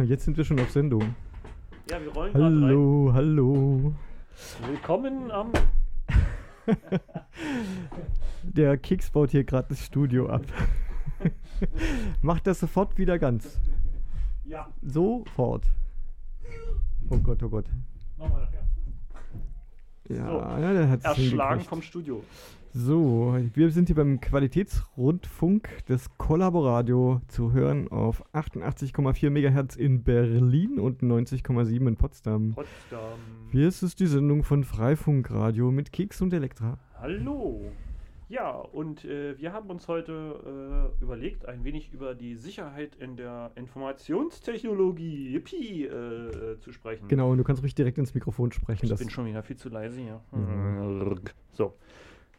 Jetzt sind wir schon auf Sendung. Ja, wir rollen gerade rein. Hallo, hallo. Willkommen am. Der Keks baut hier gerade das Studio ab. Macht das sofort wieder ganz. Ja, Sofort. Oh Gott, oh Gott. machen wir nachher. Ja, So, ja der hat Erschlagen vom Studio. So, wir sind hier beim Qualitätsrundfunk des Kollaboradio zu hören auf 88,4 MHz in Berlin und 90,7 in Potsdam. Potsdam. Hier ist es die Sendung von Freifunkradio mit Keks und Elektra. Hallo. Ja, und äh, wir haben uns heute äh, überlegt, ein wenig über die Sicherheit in der Informationstechnologie Yippie, äh, äh, zu sprechen. Genau, und du kannst ruhig direkt ins Mikrofon sprechen. Ich Das bin schon wieder viel zu leise hier. Mhm. So,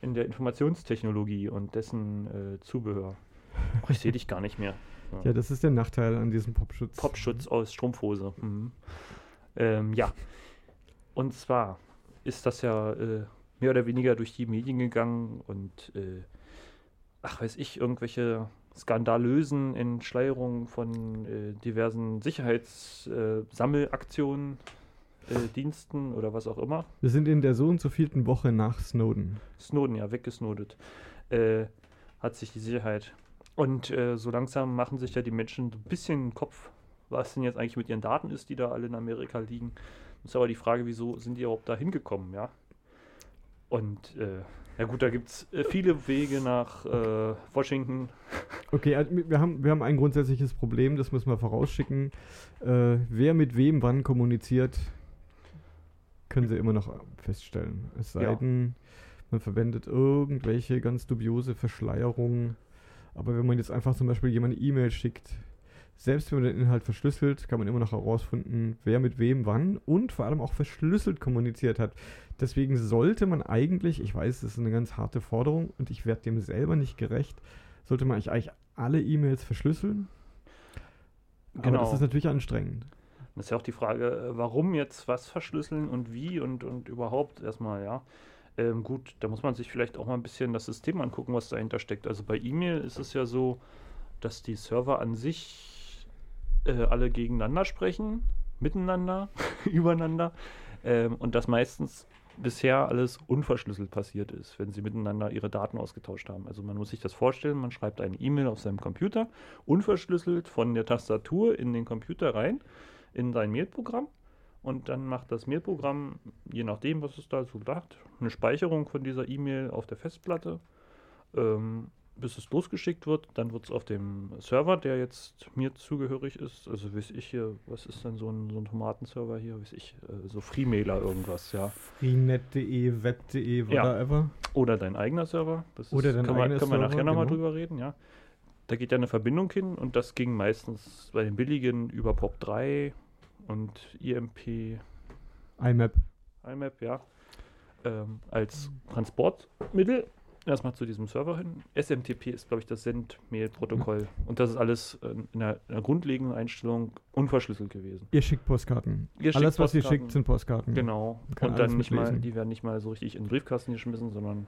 in der Informationstechnologie und dessen äh, Zubehör. Oh, ich sehe dich gar nicht mehr. So. ja, das ist der Nachteil an diesem Popschutz. Popschutz aus Strumpfhose. Mhm. Ähm, ja. Und zwar ist das ja äh, mehr oder weniger durch die Medien gegangen und äh, ach weiß ich, irgendwelche skandalösen Entschleierungen von äh, diversen Sicherheitssammelaktionen, äh, Diensten oder was auch immer. Wir sind in der so und so vielten Woche nach Snowden. Snowden, ja, weggesnodet, äh, hat sich die Sicherheit. Und äh, so langsam machen sich ja die Menschen so ein bisschen den Kopf, was denn jetzt eigentlich mit ihren Daten ist, die da alle in Amerika liegen. Ist aber die Frage, wieso sind die überhaupt da hingekommen, ja? Und äh, ja gut, da gibt es äh, viele Wege nach äh, Washington. Okay, also wir haben, wir haben ein grundsätzliches Problem, das müssen wir vorausschicken. Äh, wer mit wem wann kommuniziert, können sie immer noch feststellen. Es sei Ja. denn, man verwendet irgendwelche ganz dubiose Verschleierungen. Aber wenn man jetzt einfach zum Beispiel jemand eine E-Mail schickt, selbst wenn man den Inhalt verschlüsselt, kann man immer noch herausfinden, wer mit wem wann und vor allem auch verschlüsselt kommuniziert hat. Deswegen sollte man eigentlich, ich weiß, das ist eine ganz harte Forderung und ich werde dem selber nicht gerecht, sollte man eigentlich alle E-Mails verschlüsseln. Aber Genau. das ist natürlich anstrengend. Das ist ja auch die Frage, äh, warum jetzt was verschlüsseln und wie und, und überhaupt erstmal, ja. Ähm, gut, da muss man sich vielleicht auch mal ein bisschen das System angucken, was dahinter steckt. Also bei E-Mail ist es ja so, dass die Server an sich äh, alle gegeneinander sprechen, miteinander, übereinander ähm, und dass meistens bisher alles unverschlüsselt passiert ist, wenn sie miteinander ihre Daten ausgetauscht haben. Also man muss sich das vorstellen, man schreibt eine E-Mail auf seinem Computer, unverschlüsselt von der Tastatur in den Computer rein, in sein Mailprogramm und dann macht das Mailprogramm, je nachdem, was es da so sagt, eine Speicherung von dieser E-Mail auf der Festplatte, ähm, bis es losgeschickt wird. Dann wird es auf dem Server, der jetzt mir zugehörig ist, also weiß ich hier, was ist denn so ein, so ein Tomatenserver hier, weiß ich, äh, so Freemailer irgendwas, ja. Freenet.de, web.de, Ja. whatever. Oder dein eigener Server. Das Oder dein können wir, eigener können wir nachher nochmal genau. drüber reden, ja. Da geht ja eine Verbindung hin und das ging meistens bei den billigen über POP3 und IMP, IMAP. IMAP, ja, ähm, als Transportmittel erstmal zu diesem Server hin. SMTP ist, glaube ich, das Send-Mail-Protokoll. Und das ist alles äh, in einer, in einer grundlegenden Einstellung unverschlüsselt gewesen. Ihr schickt Postkarten. Ihr schickt Alles, was ihr Postkarten. schickt, sind Postkarten. Genau. Und dann nicht mal, die werden nicht mal so richtig in den Briefkasten geschmissen, sondern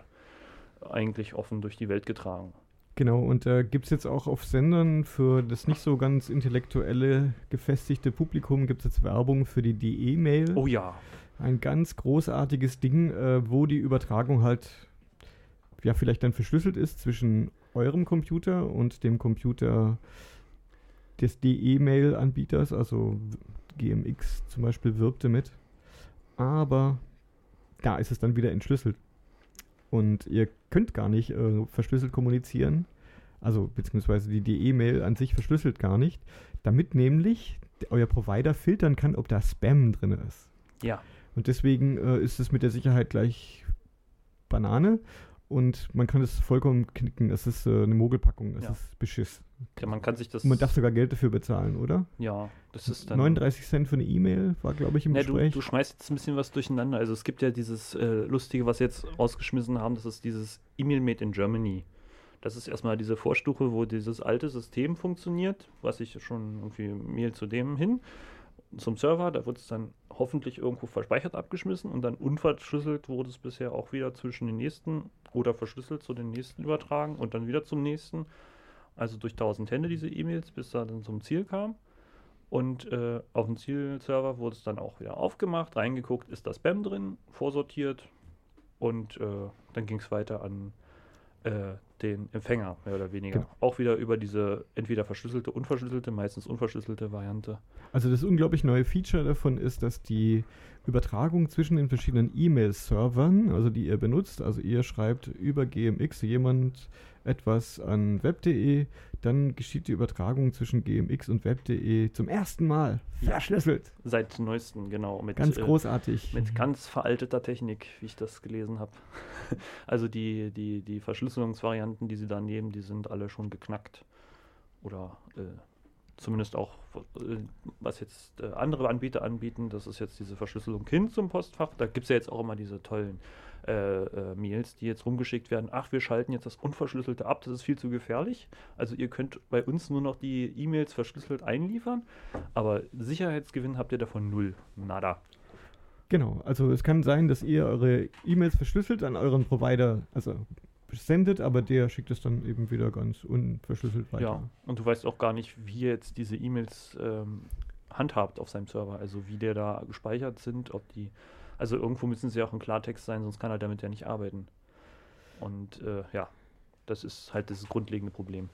eigentlich offen durch die Welt getragen. Genau, und äh, gibt es jetzt auch auf Sendern für das nicht so ganz intellektuelle, gefestigte Publikum, gibt es jetzt Werbung für die DE-Mail. Oh ja. Ein ganz großartiges Ding, äh, wo die Übertragung halt ja vielleicht dann verschlüsselt ist zwischen eurem Computer und dem Computer des DE-Mail-Anbieters, also GMX zum Beispiel wirbt damit. Aber da ist es dann wieder entschlüsselt. Und ihr könnt gar nicht äh, verschlüsselt kommunizieren. Also, beziehungsweise die DE-Mail an sich verschlüsselt gar nicht, damit nämlich euer Provider filtern kann, ob da Spam drin ist. Ja. Und deswegen äh, ist es mit der Sicherheit gleich Banane und man kann es vollkommen knicken. Es ist äh, eine Mogelpackung, es Ja. ist Beschiss. ja. Man kann sich das. Und man darf sogar Geld dafür bezahlen, oder? ja, das ist dann. 39 Cent für eine E-Mail war, glaube ich, im Ne, du, Gespräch. du schmeißt jetzt ein bisschen was durcheinander. Also es gibt ja dieses äh, Lustige, was sie jetzt rausgeschmissen haben, das ist dieses E-Mail Made in Germany. Das ist erstmal diese Vorstufe, wo dieses alte System funktioniert, was ich schon irgendwie Mail zu dem hin, zum Server, da wird es dann hoffentlich irgendwo verspeichert abgeschmissen und dann unverschlüsselt wurde es bisher auch wieder zwischen den nächsten oder verschlüsselt zu den nächsten übertragen und dann wieder zum nächsten. Also durch tausend Hände diese E-Mails, bis er dann zum Ziel kam. Und äh, auf dem Zielserver wurde es dann auch wieder aufgemacht, reingeguckt, ist da Spam drin, vorsortiert und äh, dann ging es weiter an äh, den Empfänger, mehr oder weniger. Genau. Auch wieder über diese entweder verschlüsselte, unverschlüsselte, meistens unverschlüsselte Variante. Also das unglaublich neue Feature davon ist, dass die Übertragung zwischen den verschiedenen E-Mail-Servern, also die ihr benutzt, also ihr schreibt über GMX jemand etwas an web.de, dann geschieht die Übertragung zwischen GMX und web.de zum ersten Mal Ja. verschlüsselt. Seit neuesten, genau. Mit, Ganz äh, großartig. Mit ganz veralteter Technik, wie ich das gelesen habe. Also die, die, die Verschlüsselungsvarianten, die sie da nehmen, die sind alle schon geknackt. Oder äh, zumindest auch, äh, was jetzt äh, andere Anbieter anbieten, das ist jetzt diese Verschlüsselung hin zum Postfach. Da gibt es ja jetzt auch immer diese tollen äh, äh, Mails, die jetzt rumgeschickt werden. Ach, wir schalten jetzt das Unverschlüsselte ab, das ist viel zu gefährlich. Also ihr könnt bei uns nur noch die E-Mails verschlüsselt einliefern, aber Sicherheitsgewinn habt ihr davon null. Nada. Genau, also es kann sein, dass ihr eure E-Mails verschlüsselt an euren Provider, also sendet, aber der schickt es dann eben wieder ganz unverschlüsselt weiter. Ja, und du weißt auch gar nicht, wie ihr jetzt diese E-Mails ähm, handhabt auf seinem Server, also wie der da gespeichert sind, ob die, also irgendwo müssen sie auch im Klartext sein, sonst kann er damit ja nicht arbeiten. Und äh, ja, das ist halt das grundlegende Problem.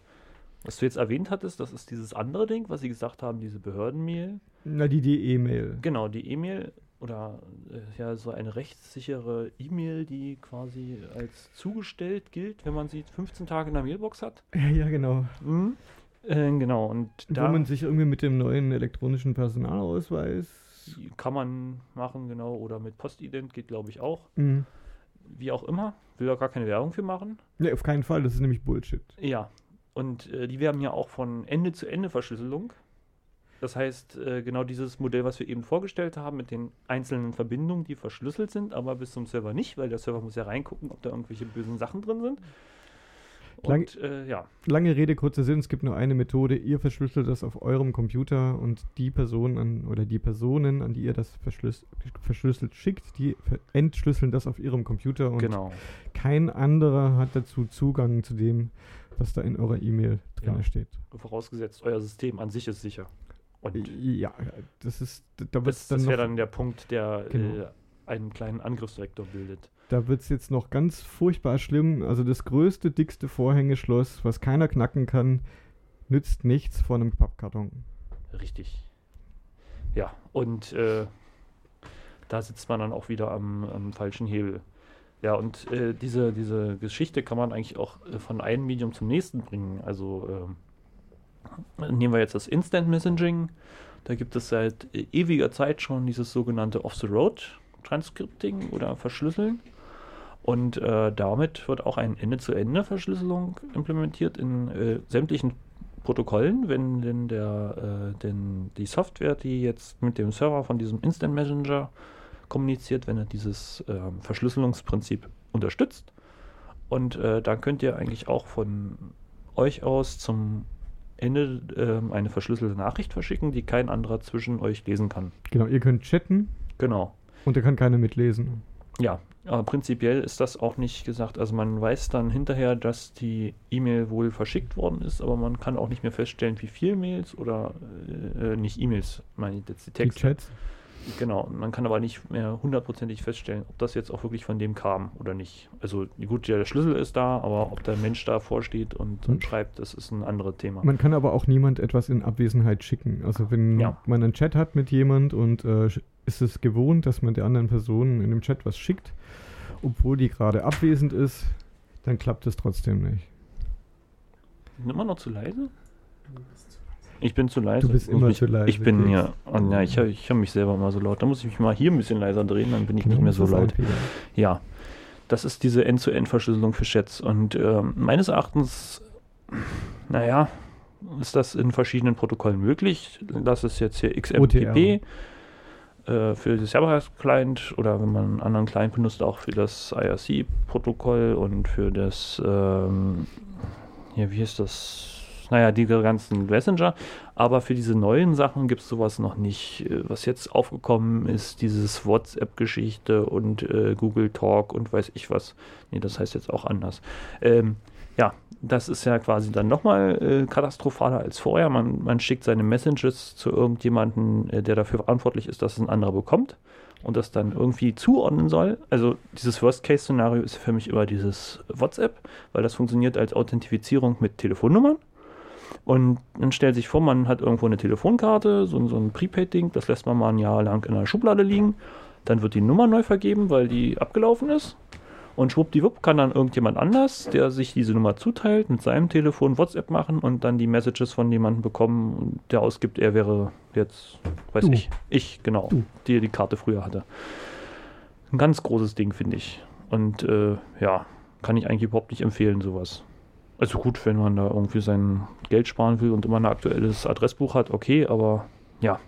Was du jetzt erwähnt hattest, das ist dieses andere Ding, was sie gesagt haben, diese Behördenmail. Na, die die E-Mail. Genau, die E-Mail oder äh, ja, so eine rechtssichere E-Mail, die quasi als zugestellt gilt, wenn man sie 15 Tage in der Mailbox hat. Ja, genau. Mhm. Äh, genau, und da Wo man sich irgendwie mit dem neuen elektronischen Personalausweis. Kann man machen, genau, oder mit Postident geht, glaube ich, auch. Mhm. Wie auch immer, will da gar keine Werbung für machen. Ne, auf keinen Fall, das ist nämlich Bullshit. Ja, und äh, die werben ja auch von Ende-zu-Ende-Verschlüsselung. Das heißt, äh, genau dieses Modell, was wir eben vorgestellt haben, mit den einzelnen Verbindungen, die verschlüsselt sind, aber bis zum Server nicht, weil der Server muss ja reingucken, ob da irgendwelche bösen Sachen drin sind. Lang- Und äh, ja, Lange Rede, kurzer Sinn, es gibt nur eine Methode, ihr verschlüsselt das auf eurem Computer und die Person an, oder die Personen, an die ihr das verschlüs verschlüsselt schickt, die entschlüsseln das auf ihrem Computer und genau. kein anderer hat dazu Zugang zu dem, was da in eurer E-Mail drin Ja. steht. Vorausgesetzt, euer System an sich ist sicher. Und Ja, das ist, da wird das, dann das wäre dann der Punkt, der Genau. äh, einen kleinen Angriffsvektor bildet. da wird's jetzt noch ganz furchtbar schlimm. Also das größte, dickste Vorhängeschloss, was keiner knacken kann, nützt nichts vor einem Pappkarton. Richtig. Ja, und äh, da sitzt man dann auch wieder am, am falschen Hebel. Ja, und äh, diese, diese Geschichte kann man eigentlich auch äh, von einem Medium zum nächsten bringen. Also ähm, nehmen wir jetzt das Instant Messaging. Da gibt es seit äh, ewiger Zeit schon dieses sogenannte Off-the-Road-Transcripting oder Verschlüsseln. Und äh, damit wird auch eine Ende-zu-Ende-Verschlüsselung implementiert in äh, sämtlichen Protokollen, wenn denn der, äh, denn die Software, die jetzt mit dem Server von diesem Instant Messenger kommuniziert, wenn er dieses ähm, Verschlüsselungsprinzip unterstützt. Und äh, dann könnt ihr eigentlich auch von euch aus zum Ende ähm, eine verschlüsselte Nachricht verschicken, die kein anderer zwischen euch lesen kann. Genau, ihr könnt chatten Genau. Und da kann keiner mitlesen. Ja, aber prinzipiell ist das auch nicht gesagt. Also man weiß dann hinterher, dass die E-Mail wohl verschickt worden ist, aber man kann auch nicht mehr feststellen, wie viele Mails oder äh, nicht E-Mails, meine ich jetzt die Die Texte. Chats. Genau, man kann aber nicht mehr hundertprozentig feststellen, ob das jetzt auch wirklich von dem kam oder nicht. Also gut, der Schlüssel ist da, aber ob der Mensch da vorsteht und, Hm. und schreibt, das ist ein anderes Thema. Man kann aber auch niemand etwas in Abwesenheit schicken. Also wenn Ja. man einen Chat hat mit jemand und äh, ist es gewohnt, dass man der anderen Person in dem Chat was schickt, obwohl die gerade abwesend ist, dann klappt es trotzdem nicht. Immer noch zu leise? Ich bin zu leise. Du bist immer mich, zu leise, Ich bin Chris. hier. Oh, ja, ich höre ich hör mich selber mal so laut. Da muss ich mich mal hier ein bisschen leiser drehen, dann bin ich nicht Genau, mehr das so laut. Ja, das ist diese End-zu-End-Verschlüsselung für Chats. Und ähm, meines Erachtens, naja, ist das in verschiedenen Protokollen möglich. Das ist jetzt hier XMPP äh, für das Server-Client oder wenn man einen anderen Client benutzt, auch für das IRC-Protokoll und für das, ähm, ja, wie ist das? Naja, die ganzen Messenger. Aber für diese neuen Sachen gibt es sowas noch nicht. Äh, Was jetzt aufgekommen ist, dieses WhatsApp-Geschichte und äh, Google Talk und weiß ich was. Nee, das heißt jetzt auch anders. Ähm, ja, das ist ja quasi dann nochmal äh, katastrophaler als vorher. Man, man schickt seine Messages zu irgendjemandem, äh, der dafür verantwortlich ist, dass es ein anderer bekommt und das dann irgendwie zuordnen soll. Also dieses Worst-Case-Szenario ist für mich immer dieses WhatsApp, weil das funktioniert als Authentifizierung mit Telefonnummern. Und dann stellt sich vor, man hat irgendwo eine Telefonkarte, so, so ein Prepaid-Ding, das lässt man mal ein Jahr lang in der Schublade liegen. Dann wird die Nummer neu vergeben, weil die abgelaufen ist. Und schwuppdiwupp kann dann irgendjemand anders, der sich diese Nummer zuteilt, mit seinem Telefon WhatsApp machen und dann die Messages von jemandem bekommen, der ausgibt, er wäre jetzt, weiß Du. ich, ich, genau, Du. die die Karte früher hatte. Ein ganz großes Ding, finde ich. Und äh, ja, kann ich eigentlich überhaupt nicht empfehlen, sowas. Also gut, wenn man da irgendwie sein Geld sparen will und immer ein aktuelles Adressbuch hat, okay, aber ja,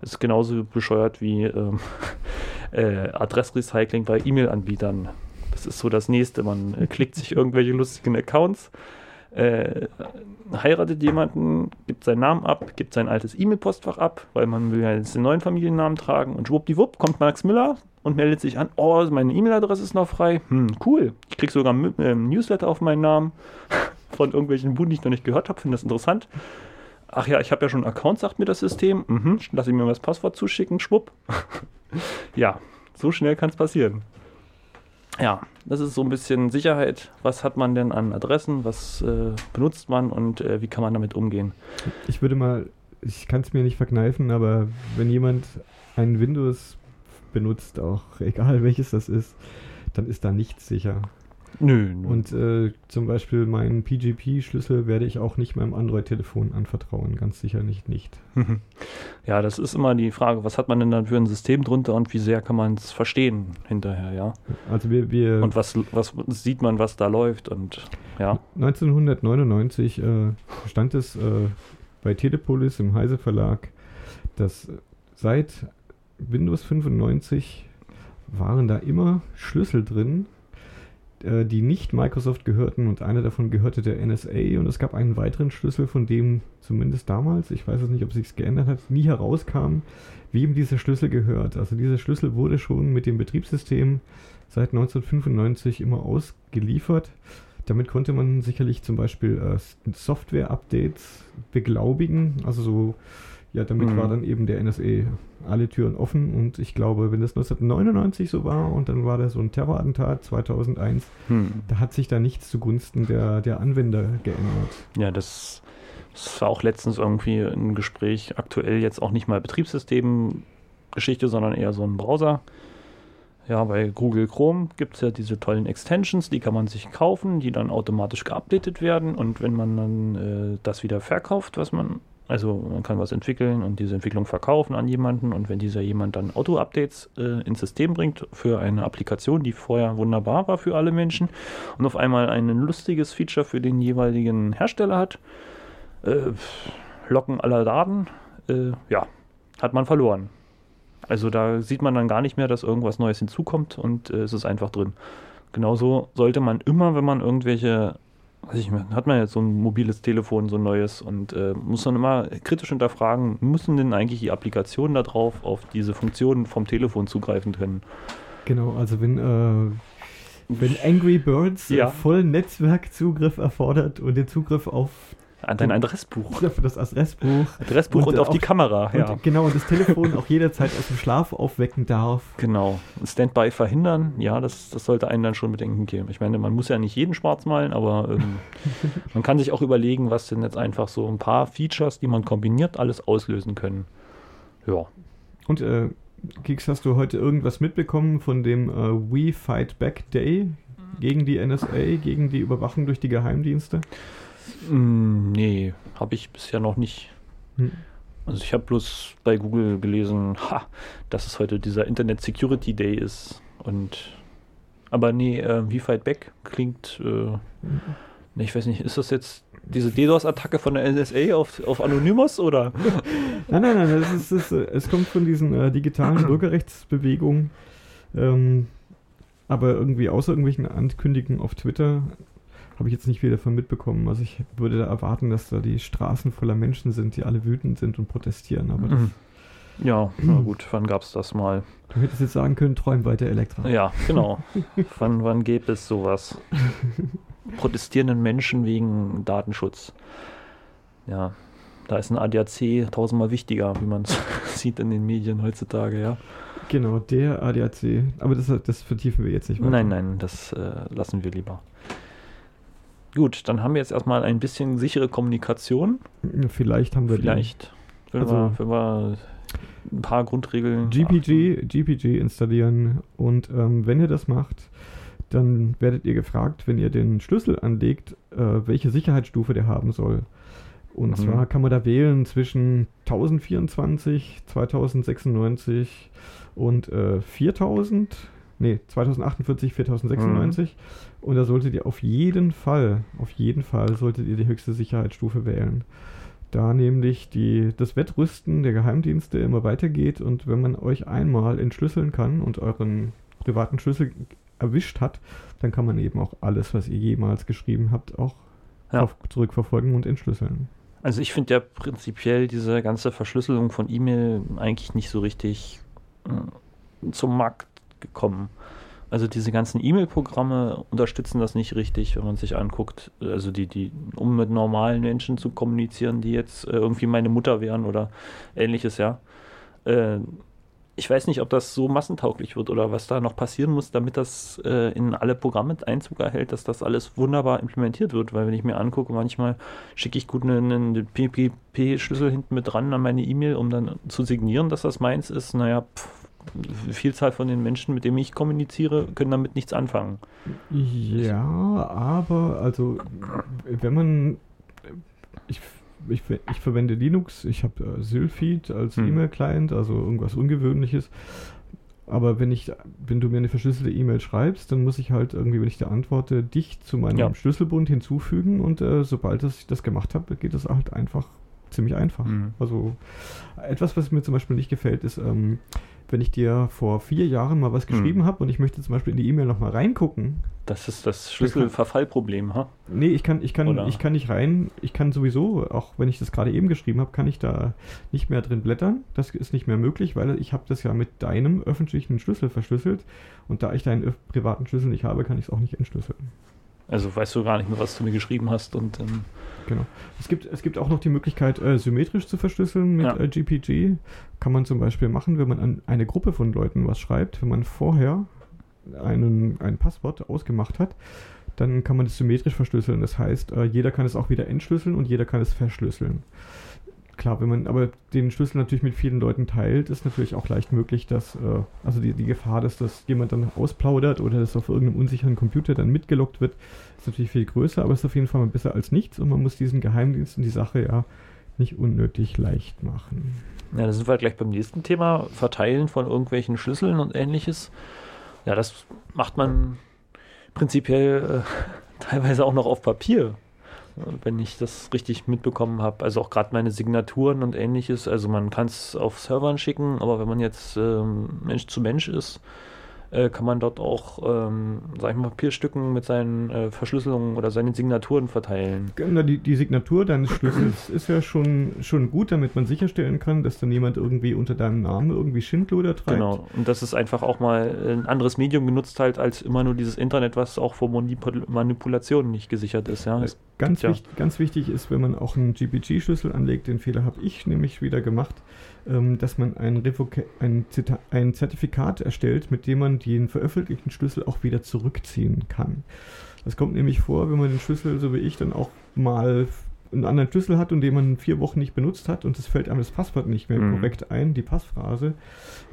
ist genauso bescheuert wie ähm, äh, Adressrecycling bei E-Mail-Anbietern. Das ist so das nächste. Man äh, klickt sich irgendwelche lustigen Accounts, äh, heiratet jemanden, gibt seinen Namen ab, gibt sein altes E-Mail-Postfach ab, weil man will ja jetzt den neuen Familiennamen tragen und schwuppdiwupp kommt Max Müller und meldet sich an, oh, meine E-Mail-Adresse ist noch frei. Hm, cool. Ich krieg sogar ein ähm, Newsletter auf meinen Namen von irgendwelchen Buden, die ich noch nicht gehört habe, finde das interessant. Ach ja, ich habe ja schon einen Account, sagt mir das System. Mhm, lass ich mir mal das Passwort zuschicken, schwupp. ja, so schnell kann es passieren. Ja, das ist so ein bisschen Sicherheit. Was hat man denn an Adressen? Was äh, benutzt man und äh, wie kann man damit umgehen? Ich würde mal, ich kann es mir nicht verkneifen, aber wenn jemand ein Windows benutzt, auch egal welches das ist, dann ist da nichts sicher. Nö, Und äh, zum Beispiel meinen PGP-Schlüssel werde ich auch nicht meinem Android-Telefon anvertrauen, ganz sicher nicht nicht. ja, das ist immer die Frage, was hat man denn dann für ein System drunter und wie sehr kann man es verstehen hinterher, ja? Also wir, wir Und was, was sieht man, was da läuft und ja. 1999 äh, stand es äh, bei Telepolis im Heise Verlag, dass seit Windows 95 waren da immer Schlüssel drin, äh, die nicht Microsoft gehörten und einer davon gehörte der NSA und es gab einen weiteren Schlüssel, von dem zumindest damals, ich weiß es nicht, ob sich geändert hat, nie herauskam, wem dieser Schlüssel gehört. Also dieser Schlüssel wurde schon mit dem Betriebssystem seit 1995 immer ausgeliefert. Damit konnte man sicherlich zum Beispiel äh, Software-Updates beglaubigen. Also so, ja, damit Mhm. war dann eben der NSA alle Türen offen. Und ich glaube, wenn das 1999 so war und dann war da so ein Terrorattentat 2001, Hm. da hat sich da nichts zugunsten der, der Anwender geändert. Ja, das, das war auch letztens irgendwie ein Gespräch, aktuell jetzt auch nicht mal Betriebssystem-Geschichte, sondern eher so ein Browser. Ja, bei Google Chrome gibt es ja diese tollen Extensions, die kann man sich kaufen, die dann automatisch geupdatet werden und wenn man dann äh, das wieder verkauft, was man, also man kann was entwickeln und diese Entwicklung verkaufen an jemanden und wenn dieser jemand dann Auto-Updates äh, ins System bringt für eine Applikation, die vorher wunderbar war für alle Menschen und auf einmal ein lustiges Feature für den jeweiligen Hersteller hat, äh, Locken aller Daten, äh, ja, hat man verloren. Also da sieht man dann gar nicht mehr, dass irgendwas Neues hinzukommt und äh, es ist einfach drin. Genauso sollte man immer, wenn man irgendwelche, weiß ich hat man jetzt so ein mobiles Telefon, so ein neues und äh, muss dann immer kritisch hinterfragen, müssen denn eigentlich die Applikationen da drauf auf diese Funktionen vom Telefon zugreifen können? Genau, also wenn, äh, wenn Angry Birds Ja. vollen Netzwerkzugriff erfordert und den Zugriff auf An dein Adressbuch. für das Adressbuch Adressbuch und, Und, äh, auf die auch- Kamera, und ja. genau und das Telefon auch jederzeit aus dem Schlaf aufwecken darf. Genau. Standby verhindern, ja, das, das sollte einen dann schon bedenken geben. Ich meine, man muss ja nicht jeden schwarz malen, aber ähm, man kann sich auch überlegen, was denn jetzt einfach so ein paar Features, die man kombiniert, alles auslösen können. Ja. Und äh, Geeks, hast du heute irgendwas mitbekommen von dem äh, We Fight Back Day gegen die NSA, gegen die Überwachung durch die Geheimdienste? Mm, nee, habe ich bisher noch nicht. Hm. Also ich habe bloß bei Google gelesen, ha, dass es heute dieser Internet Security Day ist. Und aber nee, äh, wie Fight Back klingt, äh, nee, ich weiß nicht, ist das jetzt diese DDoS-Attacke von der NSA auf, auf Anonymous oder? Nein, nein, nein, das ist, äh, es kommt von diesen äh, digitalen Bürgerrechtsbewegungen. Ähm, aber irgendwie außer irgendwelchen Ankündigungen auf Twitter habe ich jetzt nicht viel davon mitbekommen. Also ich würde da erwarten, dass da die Straßen voller Menschen sind, die alle wütend sind und protestieren. Aber das, Mhm. Ja, na gut, wann gab es das mal? du hättest jetzt sagen können, träum weiter Elektra. Ja, genau. wann, wann gäbe es sowas? protestierenden Menschen wegen Datenschutz. Ja, da ist ein ADAC tausendmal wichtiger, wie man es sieht in den Medien heutzutage, ja. Genau, der ADAC. Aber das, das vertiefen wir jetzt nicht weiter. Nein, nein, das äh, lassen wir lieber. Gut, dann haben wir jetzt erstmal ein bisschen sichere Kommunikation. Vielleicht haben wir Vielleicht, die. wenn, also, wir, wenn wir ein paar Grundregeln. GPG, GPG installieren und ähm, wenn ihr das macht, dann werdet ihr gefragt, wenn ihr den Schlüssel anlegt, äh, welche Sicherheitsstufe der haben soll. Und mhm. zwar kann man da wählen zwischen 1024, 2096 und äh, 4000. Nee, 2048, 4096. Mhm. Und da solltet ihr auf jeden Fall, auf jeden Fall solltet ihr die höchste Sicherheitsstufe wählen. Da nämlich die, das Wettrüsten der Geheimdienste immer weitergeht und wenn man euch einmal entschlüsseln kann und euren privaten Schlüssel erwischt hat, dann kann man eben auch alles, was ihr jemals geschrieben habt, auch ja. zurückverfolgen und entschlüsseln. Also ich finde ja prinzipiell diese ganze Verschlüsselung von E-Mail eigentlich nicht so richtig äh, zum Markt gekommen. Also diese ganzen E-Mail-Programme unterstützen das nicht richtig, wenn man sich anguckt. Also die, die, um mit normalen Menschen zu kommunizieren, die jetzt äh, irgendwie meine Mutter wären oder ähnliches, ja. Äh, ich weiß nicht, ob das so massentauglich wird oder was da noch passieren muss, damit das äh, in alle Programme Einzug erhält, dass das alles wunderbar implementiert wird. Weil wenn ich mir angucke, manchmal schicke ich gut einen, einen PPP-Schlüssel hinten mit dran an meine E-Mail, um dann zu signieren, dass das meins ist. Naja, pff, Vielzahl von den Menschen, mit denen ich kommuniziere, können damit nichts anfangen. Ja, aber also wenn man ich ich, ich verwende Linux, ich habe äh, Sylphid als hm. E-Mail-Client, also irgendwas Ungewöhnliches. Aber wenn ich, wenn du mir eine verschlüsselte E-Mail schreibst, dann muss ich halt irgendwie, wenn ich da antworte, dich zu meinem ja. Schlüsselbund hinzufügen und äh, sobald ich das gemacht habe, geht das halt einfach ziemlich einfach. Mhm. Also etwas, was mir zum Beispiel nicht gefällt, ist, ähm, wenn ich dir vor vier Jahren mal was geschrieben hm. habe und ich möchte zum Beispiel in die E-Mail nochmal reingucken. Das ist das Schlüsselverfallproblem, ha? Nee, ich kann, ich kann, ich kann nicht rein, ich kann sowieso, auch wenn ich das gerade eben geschrieben habe, kann ich da nicht mehr drin blättern. Das ist nicht mehr möglich, weil ich habe das ja mit deinem öffentlichen Schlüssel verschlüsselt und da ich deinen privaten Schlüssel nicht habe, kann ich es auch nicht entschlüsseln. Also weißt du gar nicht mehr, was du mir geschrieben hast und ähm Genau. Es gibt, es gibt auch noch die Möglichkeit, äh, symmetrisch zu verschlüsseln mit ja. äh, GPG. Kann man zum Beispiel machen, wenn man an eine Gruppe von Leuten was schreibt, wenn man vorher einen, ein Passwort ausgemacht hat, dann kann man es symmetrisch verschlüsseln. Das heißt, äh, jeder kann es auch wieder entschlüsseln und jeder kann es verschlüsseln klar, wenn man aber den Schlüssel natürlich mit vielen Leuten teilt, ist natürlich auch leicht möglich, dass, äh, also die, die Gefahr, dass das jemand dann ausplaudert oder dass auf irgendeinem unsicheren Computer dann mitgelockt wird, ist natürlich viel größer, aber ist auf jeden Fall mal besser als nichts und man muss diesen Geheimdiensten die Sache ja nicht unnötig leicht machen. Ja, da sind wir gleich beim nächsten Thema, Verteilen von irgendwelchen Schlüsseln und ähnliches. Ja, das macht man prinzipiell äh, teilweise auch noch auf Papier wenn ich das richtig mitbekommen habe. Also auch gerade meine Signaturen und ähnliches. Also man kann es auf Servern schicken, aber wenn man jetzt ähm, Mensch zu Mensch ist, äh, kann man dort auch, ähm, sag ich mal, Papierstücken mit seinen äh, Verschlüsselungen oder seinen Signaturen verteilen. Genau, die, die Signatur deines Schlüssels ist ja schon, schon gut, damit man sicherstellen kann, dass dann jemand irgendwie unter deinem Namen irgendwie Schindluder treibt. Genau, und dass es einfach auch mal ein anderes Medium genutzt halt, als immer nur dieses Internet, was auch vor Manipul Manipulationen nicht gesichert ist. Ja. Es ganz, wichtig, ganz wichtig ist, wenn man auch einen GPG-Schlüssel anlegt, den Fehler habe ich nämlich wieder gemacht, dass man ein, ein, ein, Zertifikat erstellt, mit dem man den veröffentlichten Schlüssel auch wieder zurückziehen kann. Das kommt nämlich vor, wenn man den Schlüssel, so wie ich, dann auch mal einen anderen Schlüssel hat und den man vier Wochen nicht benutzt hat und es fällt einem das Passwort nicht mehr mhm. korrekt ein, die Passphrase,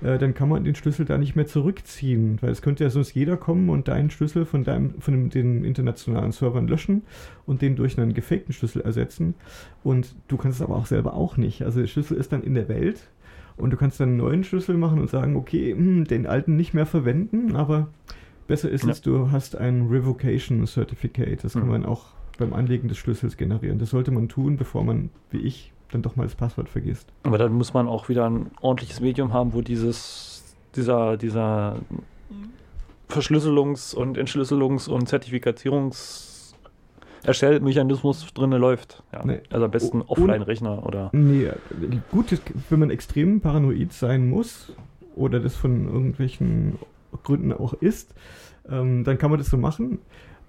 äh, dann kann man den Schlüssel da nicht mehr zurückziehen, weil es könnte ja sonst jeder kommen und deinen Schlüssel von deinem, von dem, den internationalen Servern löschen und den durch einen gefakten Schlüssel ersetzen und du kannst es aber auch selber auch nicht. Also der Schlüssel ist dann in der Welt und du kannst dann einen neuen Schlüssel machen und sagen, okay, mh, hm, den alten nicht mehr verwenden, aber besser ist ja. es, du hast ein Revocation Certificate. Das kann mhm. man auch beim Anlegen des Schlüssels generieren. Das sollte man tun, bevor man, wie ich, dann doch mal das Passwort vergisst. Aber dann muss man auch wieder ein ordentliches Medium haben, wo dieses, dieser, dieser Verschlüsselungs- und Entschlüsselungs- und Zertifizierungs- Erstellmechanismus drin läuft. Ja. Nee. Also am besten Offline-Rechner oder. Nee, gut, wenn man extrem paranoid sein muss oder das von irgendwelchen Gründen auch ist, ähm, dann kann man das so machen.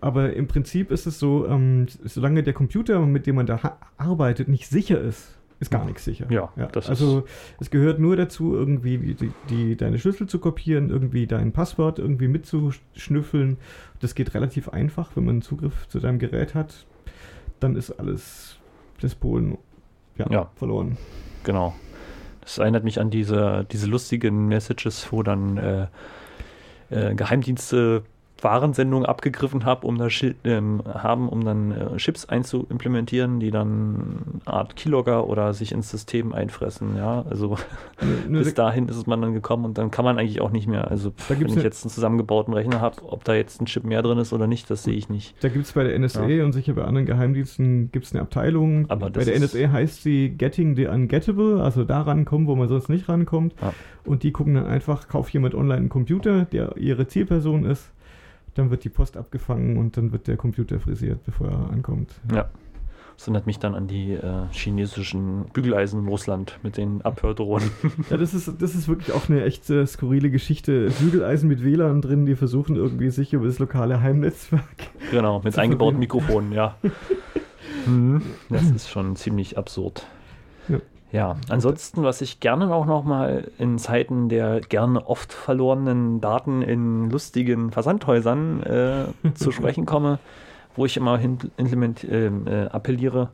Aber im Prinzip ist es so, ähm, solange der Computer, mit dem man da arbeitet, nicht sicher ist, ist gar nichts sicher. Ja, ja also es gehört nur dazu, irgendwie die, die, deine Schlüssel zu kopieren, irgendwie dein Passwort irgendwie mitzuschnüffeln. Das geht relativ einfach, wenn man Zugriff zu deinem Gerät hat. Dann ist alles das Polen ja, ja. verloren. Genau. Das erinnert mich an diese, diese lustigen Messages, wo dann äh, äh, Geheimdienste Warensendungen abgegriffen habe, um da ähm, haben, um dann äh, Chips einzuimplementieren, die dann eine Art Keylogger oder sich ins System einfressen. Ja, also bis dahin ist es man dann gekommen und dann kann man eigentlich auch nicht mehr. Also pff, wenn ich jetzt einen zusammengebauten Rechner habe, ob da jetzt ein Chip mehr drin ist oder nicht, das sehe ich nicht. Da gibt es bei der NSA ja. und sicher bei anderen Geheimdiensten gibt es eine Abteilung. Aber bei der NSA heißt sie Getting the Ungettable, also da rankommen, wo man sonst nicht rankommt. Ja. Und die gucken dann einfach, kauft jemand online einen Computer, der ihre Zielperson ist dann wird die Post abgefangen und dann wird der Computer frisiert, bevor er ankommt. Ja. Das erinnert mich dann an die äh, chinesischen Bügeleisen in Russland mit den Abhördrohnen. Ja, das ist, das ist wirklich auch eine echt äh, skurrile Geschichte. Bügeleisen mit WLAN drin, die versuchen irgendwie sich über das lokale Heimnetzwerk. Genau, mit eingebauten Mikrofonen, ja. mhm. Das ist schon ziemlich absurd. Ja. Ansonsten, was ich gerne auch nochmal in Zeiten der gerne oft verlorenen Daten in lustigen Versandhäusern äh, zu sprechen komme, wo ich immer hin, äh, äh, appelliere,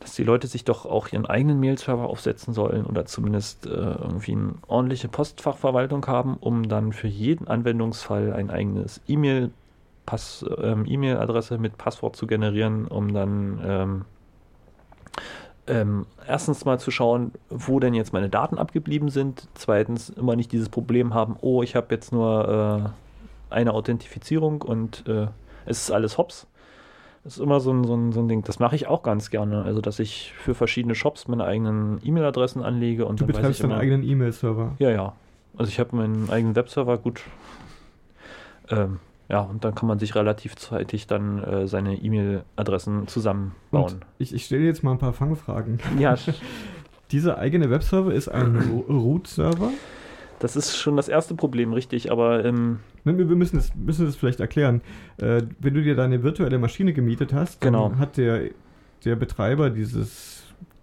dass die Leute sich doch auch ihren eigenen Mail-Server aufsetzen sollen oder zumindest äh, irgendwie eine ordentliche Postfachverwaltung haben, um dann für jeden Anwendungsfall ein eigenes ähm, E-Mail-Adresse mit Passwort zu generieren, um dann ähm, ähm, erstens mal zu schauen, wo denn jetzt meine Daten abgeblieben sind. Zweitens immer nicht dieses Problem haben, oh, ich habe jetzt nur äh, eine Authentifizierung und äh, es ist alles hops. Das ist immer so ein, so ein, so ein Ding. Das mache ich auch ganz gerne. Also, dass ich für verschiedene Shops meine eigenen E-Mail-Adressen anlege und du dann betreibst deinen eigenen E-Mail-Server. Ja, ja. Also ich habe meinen eigenen Webserver, gut. Ähm, ja, und dann kann man sich relativ zeitig dann äh, seine E-Mail-Adressen zusammenbauen. Und ich, ich stelle jetzt mal ein paar Fangfragen. Ja. Dieser eigene Webserver ist ein Root-Server? Das ist schon das erste Problem, richtig, aber. Ähm, wir müssen das, müssen das vielleicht erklären. Äh, wenn du dir deine virtuelle Maschine gemietet hast, genau. hat der, der Betreiber dieses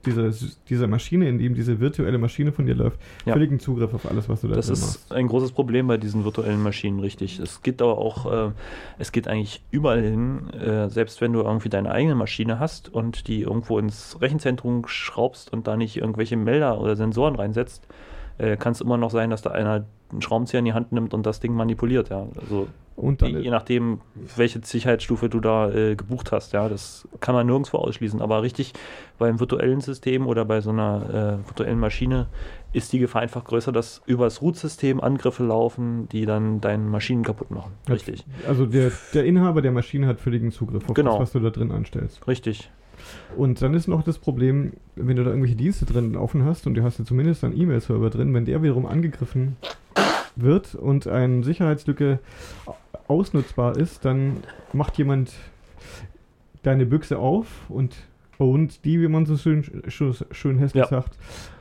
dieser, dieser Maschine, in dem diese virtuelle Maschine von dir läuft, ja. völligen Zugriff auf alles, was du da das machst. Das ist ein großes Problem bei diesen virtuellen Maschinen, richtig. Es geht aber auch, äh, es geht eigentlich überall hin, äh, selbst wenn du irgendwie deine eigene Maschine hast und die irgendwo ins Rechenzentrum schraubst und da nicht irgendwelche Melder oder Sensoren reinsetzt, äh, kann es immer noch sein, dass da einer einen Schraubenzieher in die Hand nimmt und das Ding manipuliert, ja. Also und dann, je nachdem, welche Sicherheitsstufe du da äh, gebucht hast, ja, das kann man nirgendwo ausschließen. Aber richtig, beim virtuellen System oder bei so einer äh, virtuellen Maschine ist die Gefahr einfach größer, dass übers Root-System Angriffe laufen, die dann deine Maschinen kaputt machen. Richtig. Also der, der Inhaber der Maschine hat völligen Zugriff auf genau. das, was du da drin anstellst. Richtig. Und dann ist noch das Problem, wenn du da irgendwelche Dienste drin laufen hast und du hast ja zumindest einen E-Mail-Server drin, wenn der wiederum angegriffen wird und eine Sicherheitslücke ausnutzbar ist, dann macht jemand deine Büchse auf und und die, wie man so schön, schön hässlich ja. sagt.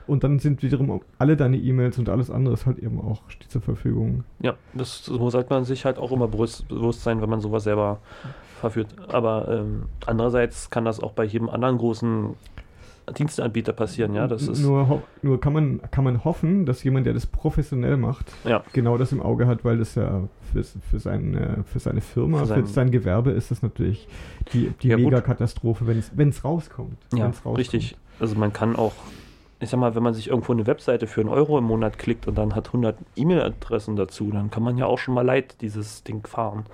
Und dann sind wiederum alle deine E-Mails und alles andere halt eben auch zur Verfügung. Ja, das so sollte man sich halt auch immer bewusst, bewusst sein, wenn man sowas selber verführt. Aber ähm, andererseits kann das auch bei jedem anderen großen Diensteanbieter passieren, ja. Das ist nur, nur kann, man, kann man hoffen, dass jemand, der das professionell macht, ja. genau das im Auge hat, weil das ja für, für, seine, für seine Firma, für sein, für sein Gewerbe ist das natürlich die, die ja, Megakatastrophe, wenn es rauskommt. Ja, rauskommt. richtig. Also man kann auch, ich sag mal, wenn man sich irgendwo eine Webseite für einen Euro im Monat klickt und dann hat 100 E-Mail-Adressen dazu, dann kann man ja auch schon mal leid dieses Ding fahren.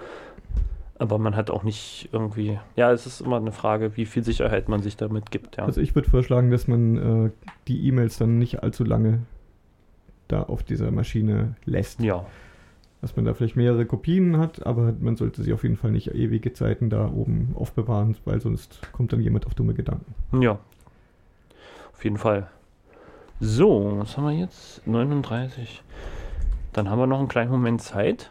Aber man hat auch nicht irgendwie, ja, es ist immer eine Frage, wie viel Sicherheit man sich damit gibt. Ja. Also ich würde vorschlagen, dass man äh, die E-Mails dann nicht allzu lange da auf dieser Maschine lässt. Ja. Dass man da vielleicht mehrere Kopien hat, aber man sollte sie auf jeden Fall nicht ewige Zeiten da oben aufbewahren, weil sonst kommt dann jemand auf dumme Gedanken. Ja. Auf jeden Fall. So, was haben wir jetzt? 39. Dann haben wir noch einen kleinen Moment Zeit.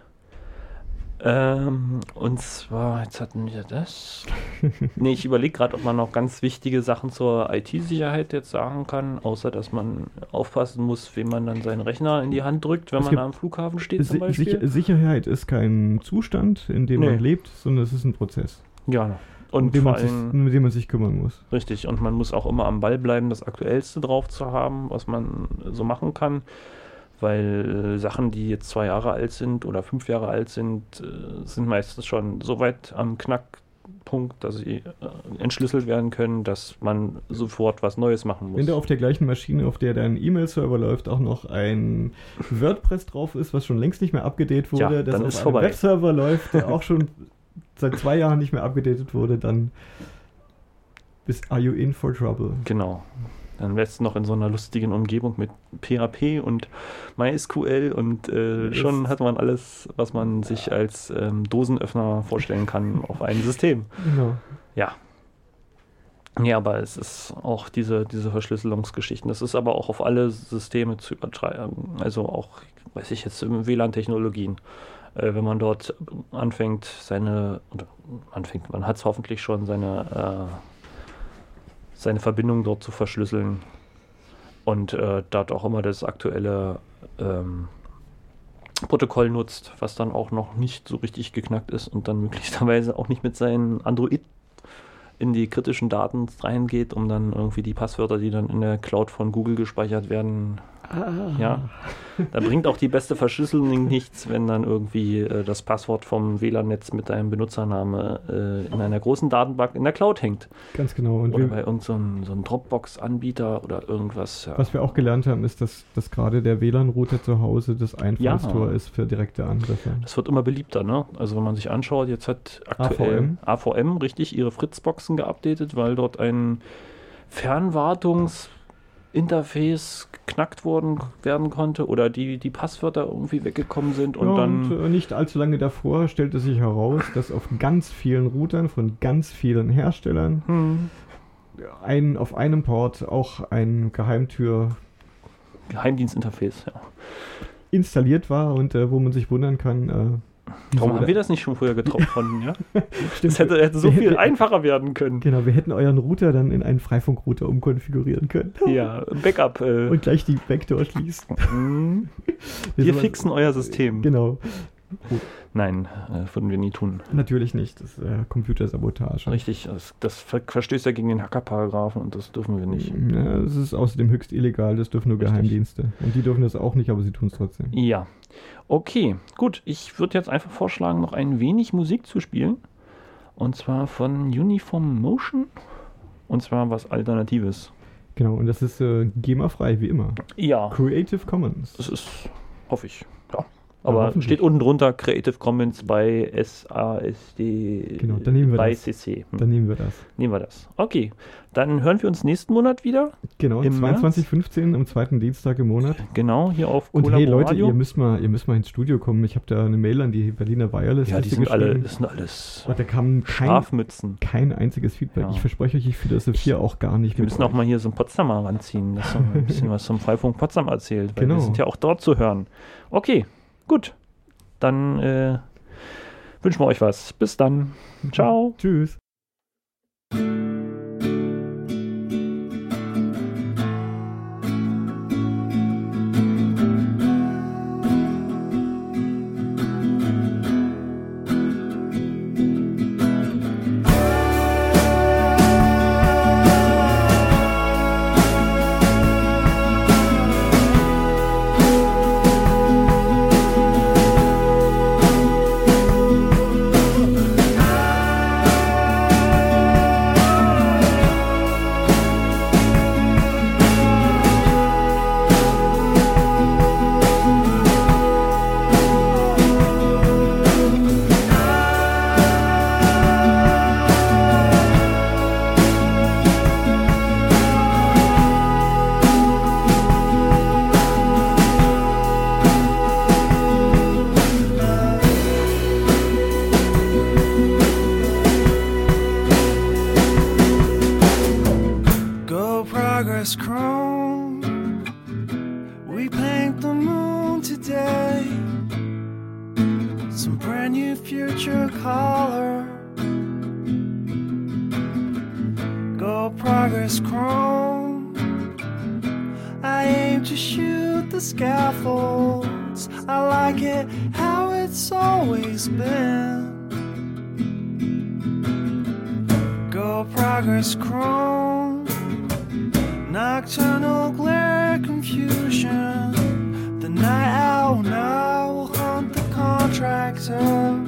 Ähm, und zwar, jetzt hatten wir das. nee, ich überlege gerade, ob man noch ganz wichtige Sachen zur IT-Sicherheit jetzt sagen kann, außer dass man aufpassen muss, wem man dann seinen Rechner in die Hand drückt, wenn Es man am Flughafen steht zum Si Beispiel. Sicher Sicherheit ist kein Zustand, in dem Nee. man lebt, sondern es ist ein Prozess, Ja, und mit dem, vor man sich, allem, mit dem man sich kümmern muss. richtig, und man muss auch immer am Ball bleiben, das Aktuellste drauf zu haben, was man so machen kann. Weil äh, Sachen, die jetzt zwei Jahre alt sind oder fünf Jahre alt sind, äh, sind meistens schon so weit am Knackpunkt, dass sie äh, entschlüsselt werden können, dass man sofort was Neues machen muss. Wenn da auf der gleichen Maschine, auf der dein E-Mail-Server läuft, auch noch ein WordPress drauf ist, was schon längst nicht mehr abgedatet wurde, Ja, das auf einem vorbei. Webserver läuft, der auch schon seit zwei Jahren nicht mehr abgedatet wurde, dann bist are you in for trouble. Genau. Dann wärst du noch in so einer lustigen Umgebung mit PHP und MySQL und äh, schon hat man alles, was man sich als ähm, Dosenöffner vorstellen kann, auf einem System. Genau. Ja. Ja, aber es ist auch diese, diese Verschlüsselungsgeschichten. Das ist aber auch auf alle Systeme zu übertragen. Also auch, weiß ich jetzt, WLAN-Technologien. Äh, wenn man dort anfängt, seine, oder anfängt, man hat es hoffentlich schon, seine, äh, seine Verbindung dort zu verschlüsseln und äh, dort auch immer das aktuelle ähm, Protokoll nutzt, was dann auch noch nicht so richtig geknackt ist und dann möglicherweise auch nicht mit seinen Android in die kritischen Daten reingeht, um dann irgendwie die Passwörter, die dann in der Cloud von Google gespeichert werden, ja. Da bringt auch die beste Verschlüsselung nichts, wenn dann irgendwie äh, das Passwort vom WLAN-Netz mit deinem Benutzername äh, in einer großen Datenbank in der Cloud hängt. Ganz genau. Und Oder bei irgendeinem so einem- so Dropbox-Anbieter oder irgendwas. Ja. was wir auch gelernt haben, ist, dass, dass gerade der WLAN-Router zu Hause das Einfallstor Ja. ist für direkte Angriffe. Das wird immer beliebter, ne? Also wenn man sich anschaut, jetzt hat aktuell AVM. AVM, richtig ihre Fritzboxen geupdatet, weil dort ein Fernwartungsinterface geknackt worden werden konnte oder die, die Passwörter irgendwie weggekommen sind und ja, dann und äh, nicht allzu lange davor stellte sich heraus, dass auf ganz vielen Routern von ganz vielen Herstellern hm, ein, auf einem Port auch ein Geheimtür Geheimdienstinterface, ja. installiert war und äh, wo man sich wundern kann. Äh, Warum haben wir das nicht schon früher getroffen, ja? Stimmt, Das hätte, hätte so viel hätten- einfacher werden können. Genau, wir hätten euren Router dann in einen Freifunkrouter umkonfigurieren können. Ja, Backup. Äh, Und gleich die Backdoor schließen. hm, Wir wir fixen euer System. Genau, Nein, äh, würden wir nie tun. natürlich nicht. Das ist äh, Computersabotage. Richtig, das, das ver verstößt ja gegen den Hacker-Paragraphen und das dürfen wir nicht. Ja, es ist außerdem höchst illegal, das dürfen nur Richtig. Geheimdienste. Und die dürfen das auch nicht, aber sie tun es trotzdem. Ja. Okay, gut. Ich würde jetzt einfach vorschlagen, noch ein wenig Musik zu spielen. Und zwar von Uniform Motion. Und zwar was Alternatives. Genau, und das ist äh, GEMA-frei, wie immer. Ja, Creative Commons. das ist, hoffe ich. Ja. Aber hoffentlich. steht unten drunter Creative Commons bei SASD Genau, dann nehmen wir bei das. CC. Hm. Dann nehmen wir das. Nehmen wir das. Okay, dann hören wir uns nächsten Monat wieder. Genau, Im 22.15 am zweiten Dienstag im Monat. Genau, hier auf Und hey Leute, Radio. ihr müsst, mal, ihr müsst mal ins Studio kommen. Ich habe da eine Mail an die Berliner Wireless ja, die sind alle, das sind alles Und da kam kein, Schlafmützen. kein einziges Feedback. Ja. Ich verspreche euch, ich fühle das hier auch gar nicht Wir müssen auch mal hier so einen Potsdamer ranziehen, dass er ein bisschen was zum Freifunk Potsdam erzählt, weil Genau. wir sind ja auch dort zu hören. Okay, gut. Dann äh, wünschen wir euch was. Bis dann. Ciao. Tschüss. Progress chrome. I aim to shoot the scaffolds. I like it how it's always been. Go progress chrome. Nocturnal glare confusion. The night owl now will hunt the contractor.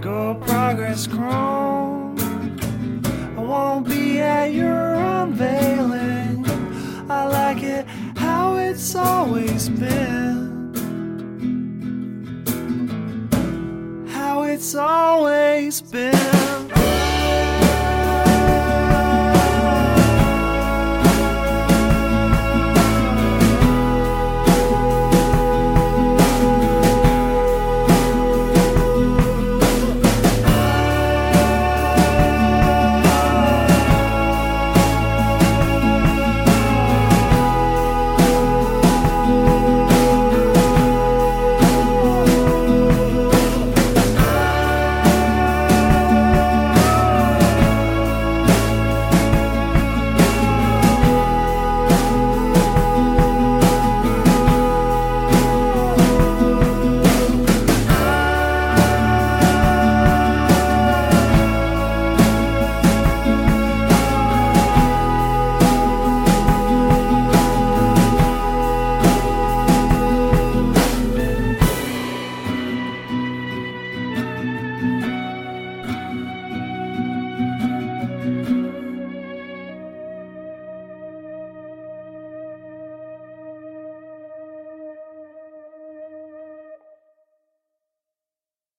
Go progress chrome. I won't be at your unveiling. I like it how it's always been. How it's always been.